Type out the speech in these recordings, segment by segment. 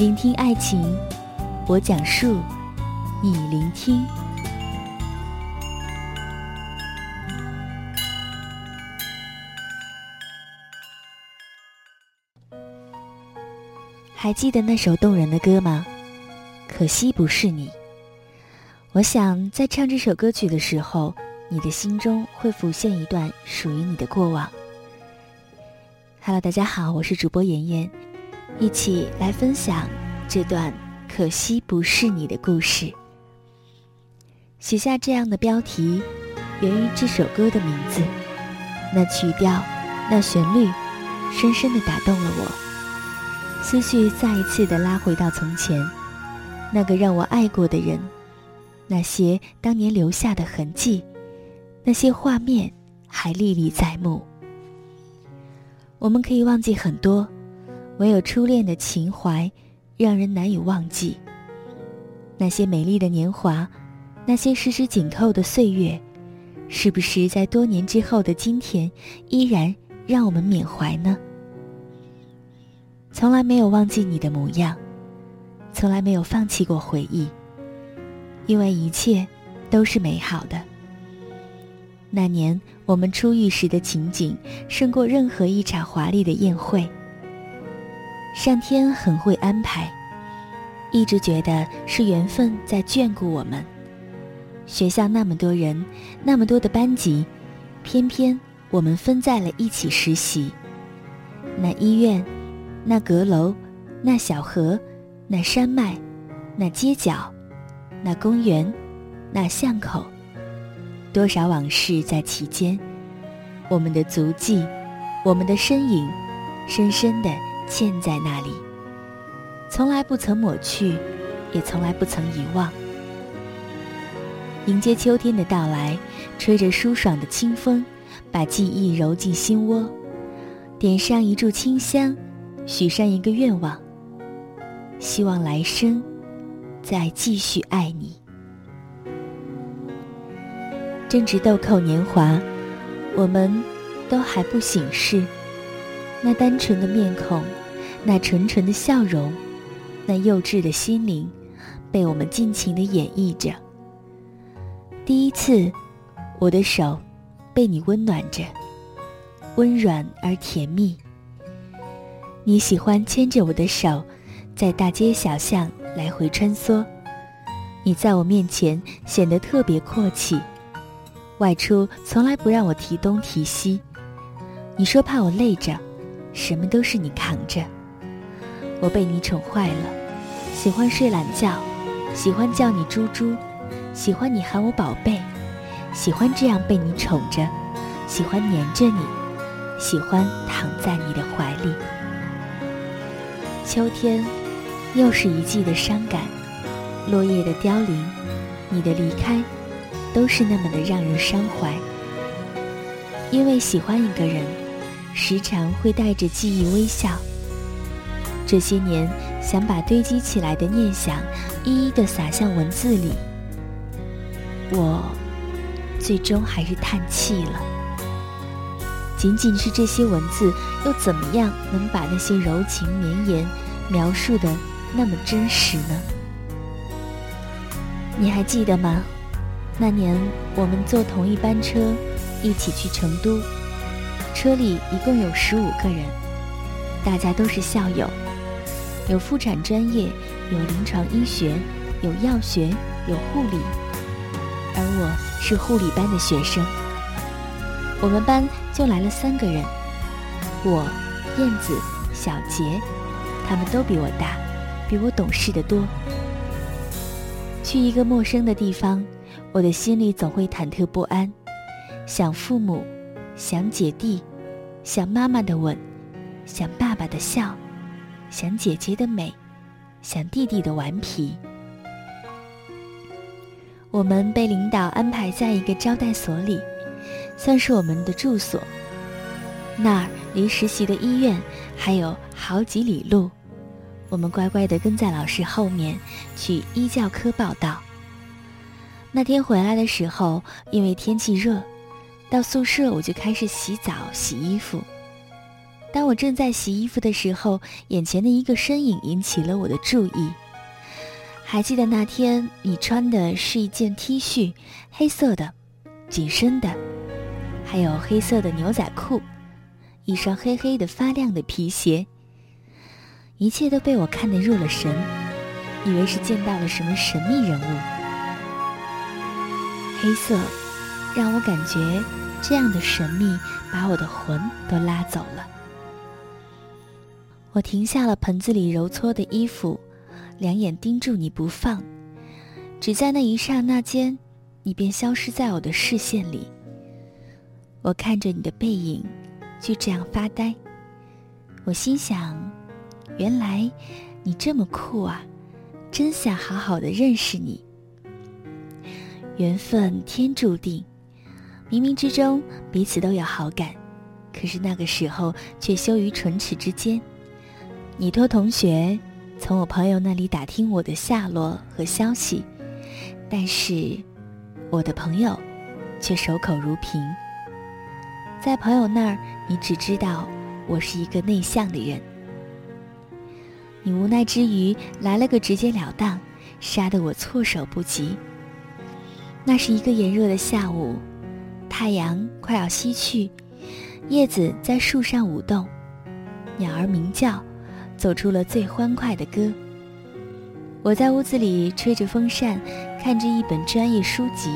聆听爱情，我讲述，你聆听。还记得那首动人的歌吗？可惜不是你。我想在唱这首歌曲的时候，你的心中会浮现一段属于你的过往。Hello，大家好，我是主播妍妍。一起来分享这段可惜不是你的故事。写下这样的标题，源于这首歌的名字。那曲调，那旋律，深深的打动了我。思绪再一次的拉回到从前，那个让我爱过的人，那些当年留下的痕迹，那些画面还历历在目。我们可以忘记很多。唯有初恋的情怀，让人难以忘记。那些美丽的年华，那些十指紧扣的岁月，是不是在多年之后的今天，依然让我们缅怀呢？从来没有忘记你的模样，从来没有放弃过回忆，因为一切都是美好的。那年我们初遇时的情景，胜过任何一场华丽的宴会。上天很会安排，一直觉得是缘分在眷顾我们。学校那么多人，那么多的班级，偏偏我们分在了一起实习。那医院，那阁楼，那小河，那山脉，那街角，那公园，那巷口，多少往事在其间。我们的足迹，我们的身影，深深的。嵌在那里，从来不曾抹去，也从来不曾遗忘。迎接秋天的到来，吹着舒爽的清风，把记忆揉进心窝，点上一炷清香，许上一个愿望，希望来生再继续爱你。正值豆蔻年华，我们都还不醒世，那单纯的面孔。那纯纯的笑容，那幼稚的心灵，被我们尽情的演绎着。第一次，我的手被你温暖着，温软而甜蜜。你喜欢牵着我的手，在大街小巷来回穿梭。你在我面前显得特别阔气，外出从来不让我提东提西。你说怕我累着，什么都是你扛着。我被你宠坏了，喜欢睡懒觉，喜欢叫你猪猪，喜欢你喊我宝贝，喜欢这样被你宠着，喜欢黏着你，喜欢躺在你的怀里。秋天，又是一季的伤感，落叶的凋零，你的离开，都是那么的让人伤怀。因为喜欢一个人，时常会带着记忆微笑。这些年，想把堆积起来的念想一一的洒向文字里，我最终还是叹气了。仅仅是这些文字，又怎么样能把那些柔情绵延描述的那么真实呢？你还记得吗？那年我们坐同一班车，一起去成都，车里一共有十五个人，大家都是校友。有妇产专业，有临床医学，有药学，有护理。而我是护理班的学生。我们班就来了三个人，我、燕子、小杰，他们都比我大，比我懂事的多。去一个陌生的地方，我的心里总会忐忑不安，想父母，想姐弟，想妈妈的吻，想爸爸的笑，想姐姐的美，想弟弟的顽皮。我们被领导安排在一个招待所里。算是我们的住所，那儿离实习的医院还有好几里路。我们乖乖地跟在老师后面去医教科报道。那天回来的时候，因为天气热，到宿舍我就开始洗澡洗衣服。当我正在洗衣服的时候，眼前的一个身影引起了我的注意。还记得那天你穿的是一件 T 恤，黑色的，紧身的。还有黑色的牛仔裤，一双黑黑的发亮的皮鞋。一切都被我看得入了神，以为是见到了什么神秘人物。黑色让我感觉这样的神秘把我的魂都拉走了。我停下了盆子里揉搓的衣服，两眼盯住你不放，只在那一刹那间，你便消失在我的视线里。我看着你的背影，就这样发呆。我心想，原来你这么酷啊！真想好好的认识你。缘分天注定，冥冥之中彼此都有好感，可是那个时候却羞于唇齿之间。你托同学从我朋友那里打听我的下落和消息，但是我的朋友却守口如瓶。在朋友那儿，你只知道我是一个内向的人。你无奈之余来了个直截了当，杀得我措手不及。那是一个炎热的下午，太阳快要西去，叶子在树上舞动，鸟儿鸣叫，走出了最欢快的歌。我在屋子里吹着风扇，看着一本专业书籍，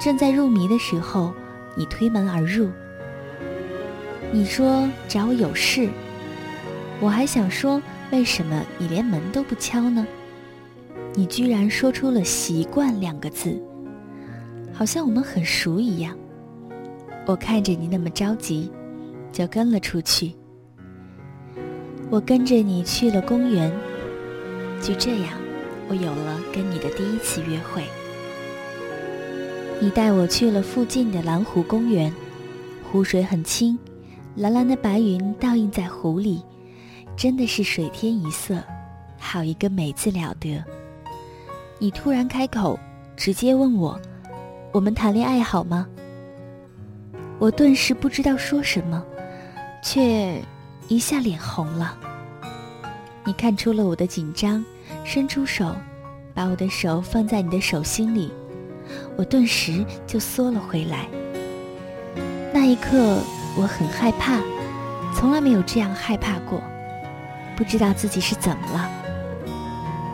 正在入迷的时候。你推门而入，你说找我有事，我还想说为什么你连门都不敲呢？你居然说出了“习惯”两个字，好像我们很熟一样。我看着你那么着急，就跟了出去。我跟着你去了公园，就这样，我有了跟你的第一次约会。你带我去了附近的蓝湖公园，湖水很清，蓝蓝的白云倒映在湖里，真的是水天一色，好一个美字了得。你突然开口，直接问我：“我们谈恋爱好吗？”我顿时不知道说什么，却一下脸红了。你看出了我的紧张，伸出手，把我的手放在你的手心里。我顿时就缩了回来。那一刻，我很害怕，从来没有这样害怕过，不知道自己是怎么了。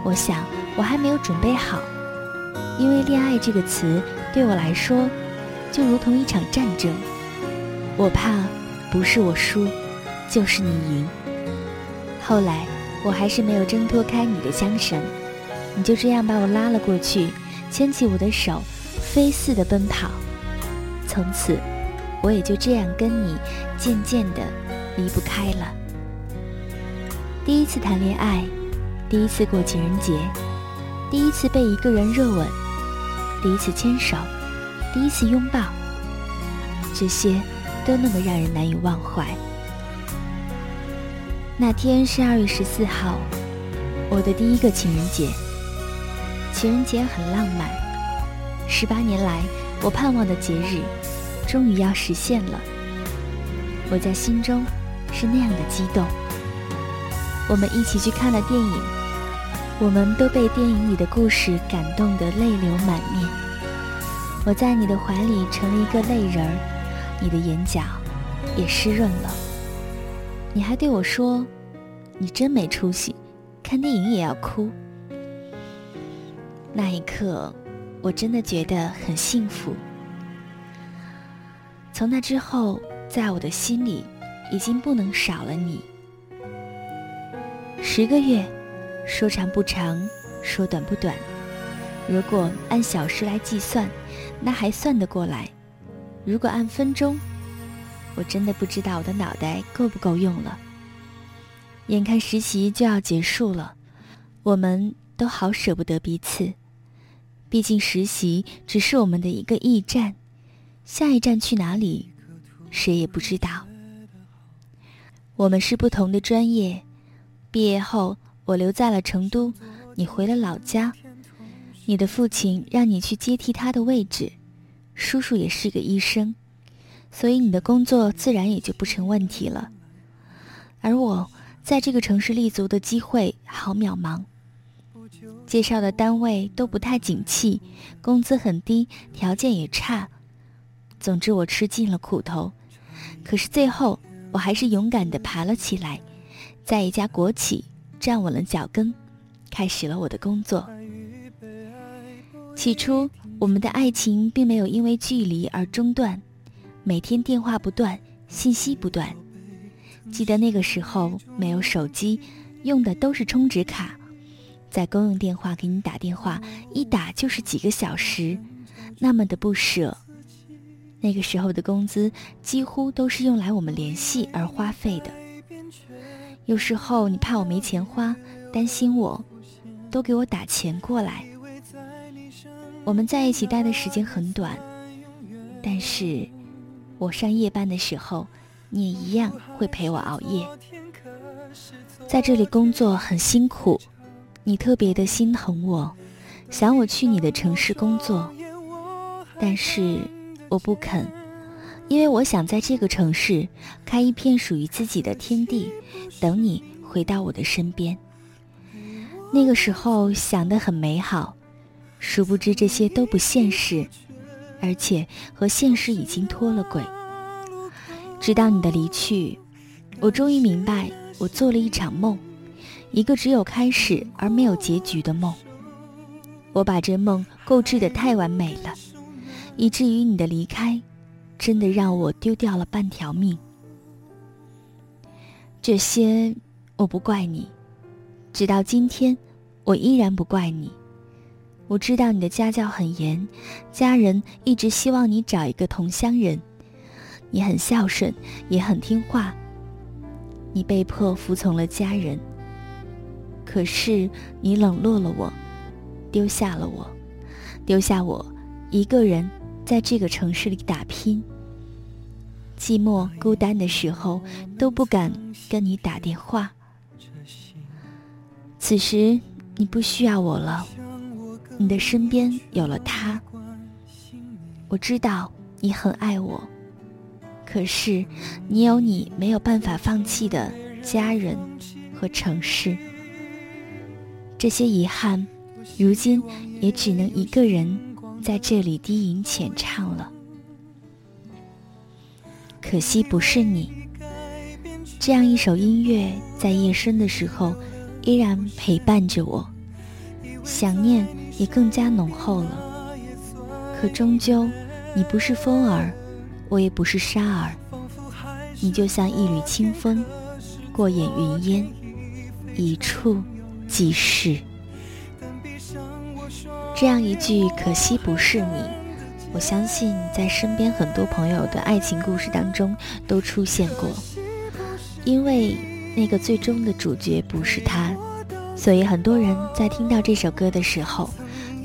我想，我还没有准备好，因为“恋爱”这个词对我来说，就如同一场战争。我怕，不是我输，就是你赢。后来，我还是没有挣脱开你的缰绳，你就这样把我拉了过去。牵起我的手，飞似的奔跑。从此，我也就这样跟你渐渐的离不开了。第一次谈恋爱，第一次过情人节，第一次被一个人热吻，第一次牵手，第一次拥抱，这些都那么让人难以忘怀。那天是二月十四号，我的第一个情人节。情人节很浪漫，十八年来我盼望的节日，终于要实现了。我在心中是那样的激动。我们一起去看了电影，我们都被电影里的故事感动得泪流满面。我在你的怀里成了一个泪人儿，你的眼角也湿润了。你还对我说：“你真没出息，看电影也要哭。那一刻，我真的觉得很幸福。从那之后，在我的心里，已经不能少了你。十个月，说长不长，说短不短。如果按小时来计算，那还算得过来；如果按分钟，我真的不知道我的脑袋够不够用了。眼看实习就要结束了，我们都好舍不得彼此。毕竟实习只是我们的一个驿站，下一站去哪里，谁也不知道。我们是不同的专业，毕业后我留在了成都，你回了老家。你的父亲让你去接替他的位置，叔叔也是个医生，所以你的工作自然也就不成问题了。而我在这个城市立足的机会好渺茫。介绍的单位都不太景气，工资很低，条件也差。总之，我吃尽了苦头。可是最后，我还是勇敢地爬了起来，在一家国企站稳了脚跟，开始了我的工作。起初，我们的爱情并没有因为距离而中断，每天电话不断，信息不断。记得那个时候没有手机，用的都是充值卡。在公用电话给你打电话，一打就是几个小时，那么的不舍。那个时候的工资几乎都是用来我们联系而花费的。有时候你怕我没钱花，担心我，都给我打钱过来。我们在一起待的时间很短，但是我上夜班的时候，你也一样会陪我熬夜。在这里工作很辛苦。你特别的心疼我，想我去你的城市工作，但是我不肯，因为我想在这个城市开一片属于自己的天地，等你回到我的身边。那个时候想的很美好，殊不知这些都不现实，而且和现实已经脱了轨。直到你的离去，我终于明白，我做了一场梦。一个只有开始而没有结局的梦。我把这梦构置的太完美了，以至于你的离开，真的让我丢掉了半条命。这些我不怪你，直到今天，我依然不怪你。我知道你的家教很严，家人一直希望你找一个同乡人。你很孝顺，也很听话。你被迫服从了家人。可是你冷落了我，丢下了我，丢下我一个人在这个城市里打拼。寂寞孤单的时候都不敢跟你打电话。此时你不需要我了，你的身边有了他。我知道你很爱我，可是你有你没有办法放弃的家人和城市。这些遗憾，如今也只能一个人在这里低吟浅唱了。可惜不是你，这样一首音乐在夜深的时候依然陪伴着我，想念也更加浓厚了。可终究，你不是风儿，我也不是沙儿，你就像一缕清风，过眼云烟，一触。即逝这样一句“可惜不是你”，我相信在身边很多朋友的爱情故事当中都出现过。因为那个最终的主角不是他，所以很多人在听到这首歌的时候，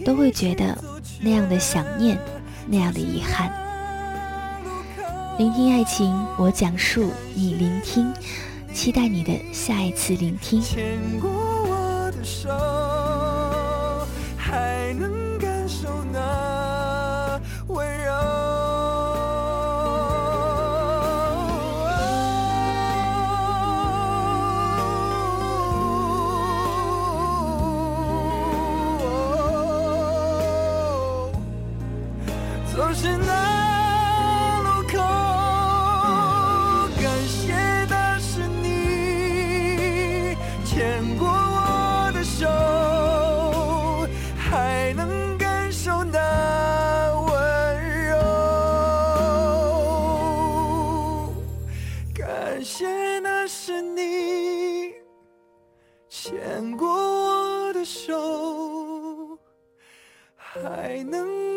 都会觉得那样的想念，那样的遗憾。聆听爱情，我讲述，你聆听，期待你的下一次聆听。是那路口感谢那是你牵过我的手还能感受那温柔感谢那是你牵过我的手还能